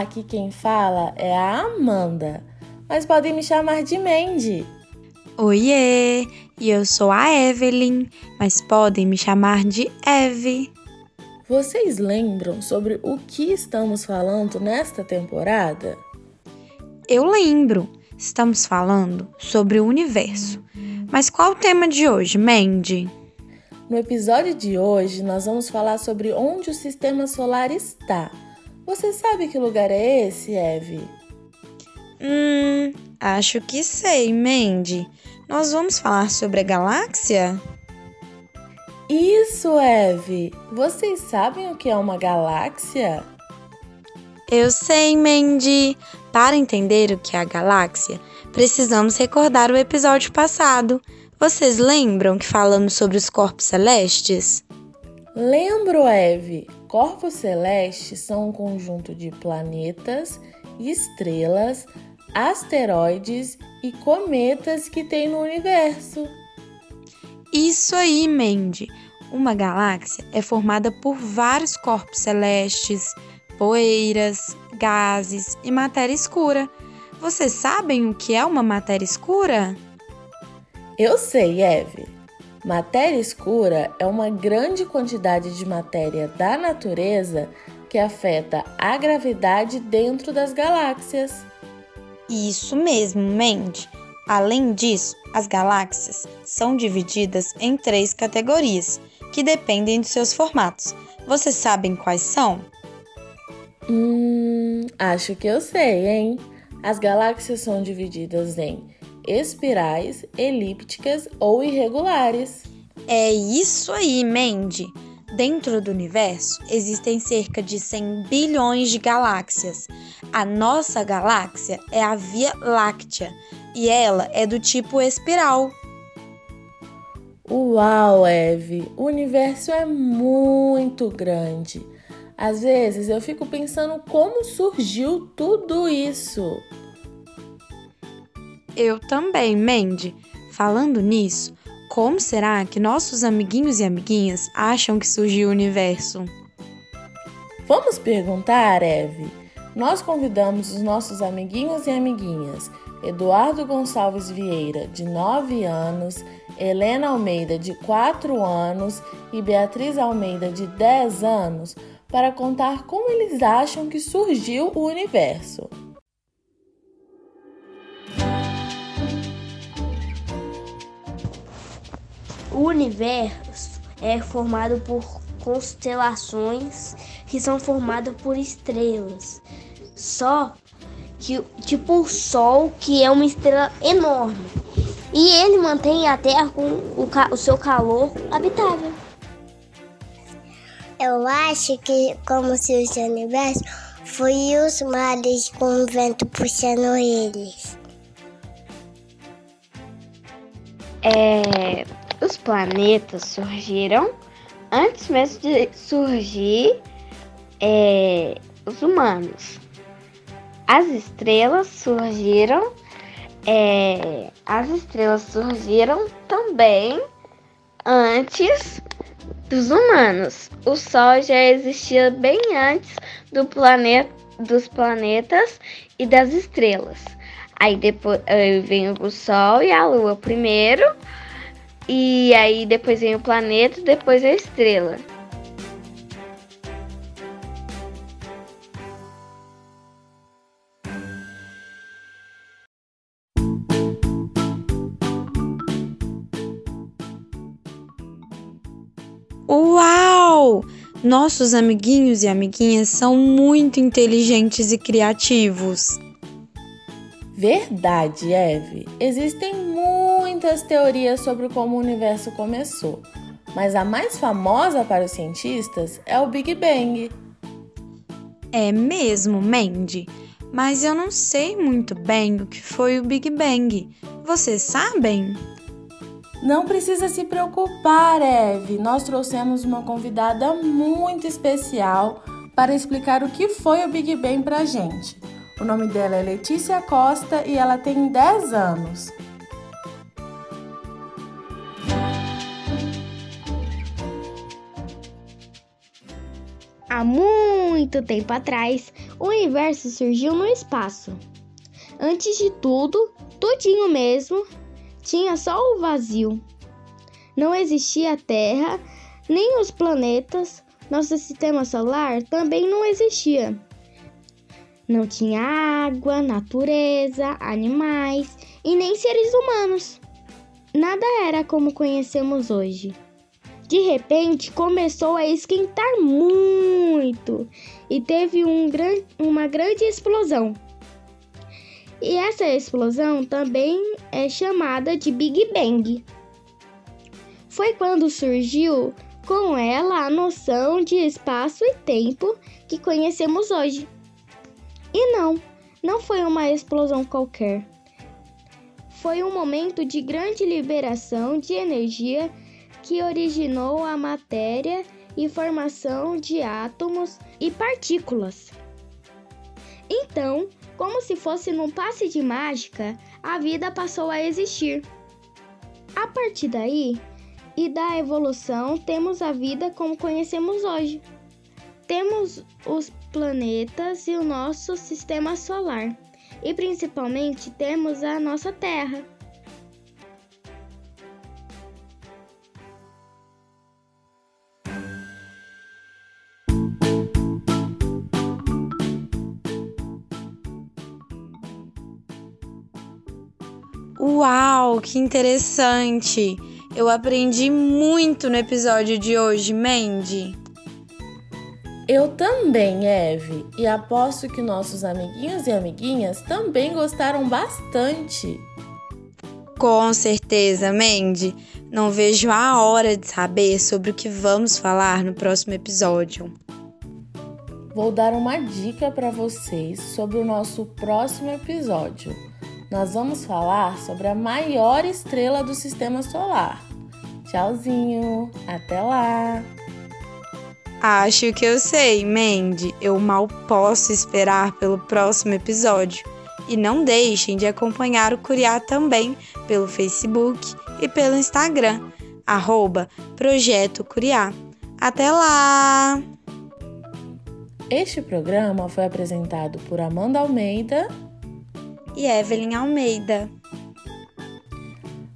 Aqui quem fala é a Amanda, mas podem me chamar de Mandy. Oiê, e eu sou a Evelyn, mas podem me chamar de Eve. Vocês lembram sobre o que estamos falando nesta temporada? Eu lembro, estamos falando sobre o universo. Mas qual o tema de hoje, Mandy? No episódio de hoje, nós vamos falar sobre onde o sistema solar está você sabe que lugar é esse, Eve? Hum, acho que sei, Mandy. Nós vamos falar sobre a galáxia? Isso, Eve! Vocês sabem o que é uma galáxia? Eu sei, Mandy. Para entender o que é a galáxia, precisamos recordar o episódio passado. Vocês lembram que falamos sobre os corpos celestes? Lembro, Eve. Corpos celestes são um conjunto de planetas, estrelas, asteroides e cometas que tem no universo. Isso aí, Mandy. Uma galáxia é formada por vários corpos celestes, poeiras, gases e matéria escura. Vocês sabem o que é uma matéria escura? Eu sei, Eve. Matéria escura é uma grande quantidade de matéria da natureza que afeta a gravidade dentro das galáxias. Isso mesmo, Mandy. Além disso, as galáxias são divididas em três categorias, que dependem de seus formatos. Vocês sabem quais são? Hum, acho que eu sei, hein? As galáxias são divididas em espirais, elípticas ou irregulares. É isso aí, Mandy. Dentro do universo existem cerca de 100 bilhões de galáxias. A nossa galáxia é a Via Láctea e ela é do tipo espiral. Uau, Eve! O universo é muito grande. Às vezes eu fico pensando como surgiu tudo isso. Eu também, Mandy. Falando nisso, como será que nossos amiguinhos e amiguinhas acham que surgiu o universo? Vamos perguntar, Eve. Nós convidamos os nossos amiguinhos e amiguinhas, Eduardo Gonçalves Vieira, de 9 anos, Helena Almeida, de 4 anos e Beatriz Almeida, de 10 anos, para contar como eles acham que surgiu o universo. O universo é formado por constelações que são formadas por estrelas. Só que tipo o Sol, que é uma estrela enorme. E ele mantém a Terra com o, o seu calor habitável. Eu acho que como se o universo foi os mares com o vento puxando eles. É, planetas surgiram antes mesmo de surgir é, os humanos. As estrelas surgiram, é, as estrelas surgiram também antes dos humanos. O Sol já existia bem antes do planeta, dos planetas e das estrelas. Aí depois vem o Sol e a Lua primeiro e aí depois vem o planeta, depois a estrela. Uau! Nossos amiguinhos e amiguinhas são muito inteligentes e criativos. Verdade, Eve. Existem muitas teorias sobre como o universo começou, mas a mais famosa para os cientistas é o Big Bang. É mesmo, Mandy. mas eu não sei muito bem o que foi o Big Bang. Vocês sabem? Não precisa se preocupar, Eve. Nós trouxemos uma convidada muito especial para explicar o que foi o Big Bang pra gente. O nome dela é Letícia Costa e ela tem 10 anos. Há muito tempo atrás, o universo surgiu no espaço. Antes de tudo, tudinho mesmo, tinha só o vazio. Não existia a Terra, nem os planetas, nosso sistema solar também não existia. Não tinha água, natureza, animais e nem seres humanos. Nada era como conhecemos hoje. De repente começou a esquentar muito e teve um gran uma grande explosão. E essa explosão também é chamada de Big Bang. Foi quando surgiu com ela a noção de espaço e tempo que conhecemos hoje. E não, não foi uma explosão qualquer. Foi um momento de grande liberação de energia que originou a matéria e formação de átomos e partículas. Então, como se fosse num passe de mágica, a vida passou a existir. A partir daí e da evolução, temos a vida como conhecemos hoje. Temos os planetas e o nosso sistema solar, e principalmente temos a nossa Terra. Uau, que interessante! Eu aprendi muito no episódio de hoje, Mandy. Eu também, Eve, e aposto que nossos amiguinhos e amiguinhas também gostaram bastante. Com certeza, Mandy. Não vejo a hora de saber sobre o que vamos falar no próximo episódio. Vou dar uma dica para vocês sobre o nosso próximo episódio nós vamos falar sobre a maior estrela do sistema solar. Tchauzinho, até lá! Acho que eu sei, Mandy. Eu mal posso esperar pelo próximo episódio. E não deixem de acompanhar o Curiá também pelo Facebook e pelo Instagram, arroba Projeto Curiá. Até lá! Este programa foi apresentado por Amanda Almeida e Evelyn Almeida.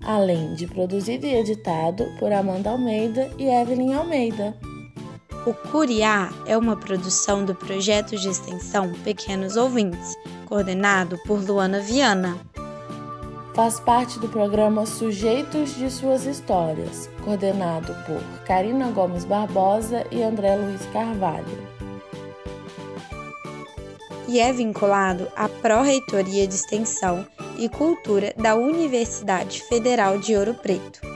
Além de produzido e editado por Amanda Almeida e Evelyn Almeida. O Curiá é uma produção do projeto de extensão Pequenos Ouvintes, coordenado por Luana Viana. Faz parte do programa Sujeitos de Suas Histórias, coordenado por Karina Gomes Barbosa e André Luiz Carvalho e é vinculado à Pró-Reitoria de Extensão e Cultura da Universidade Federal de Ouro Preto.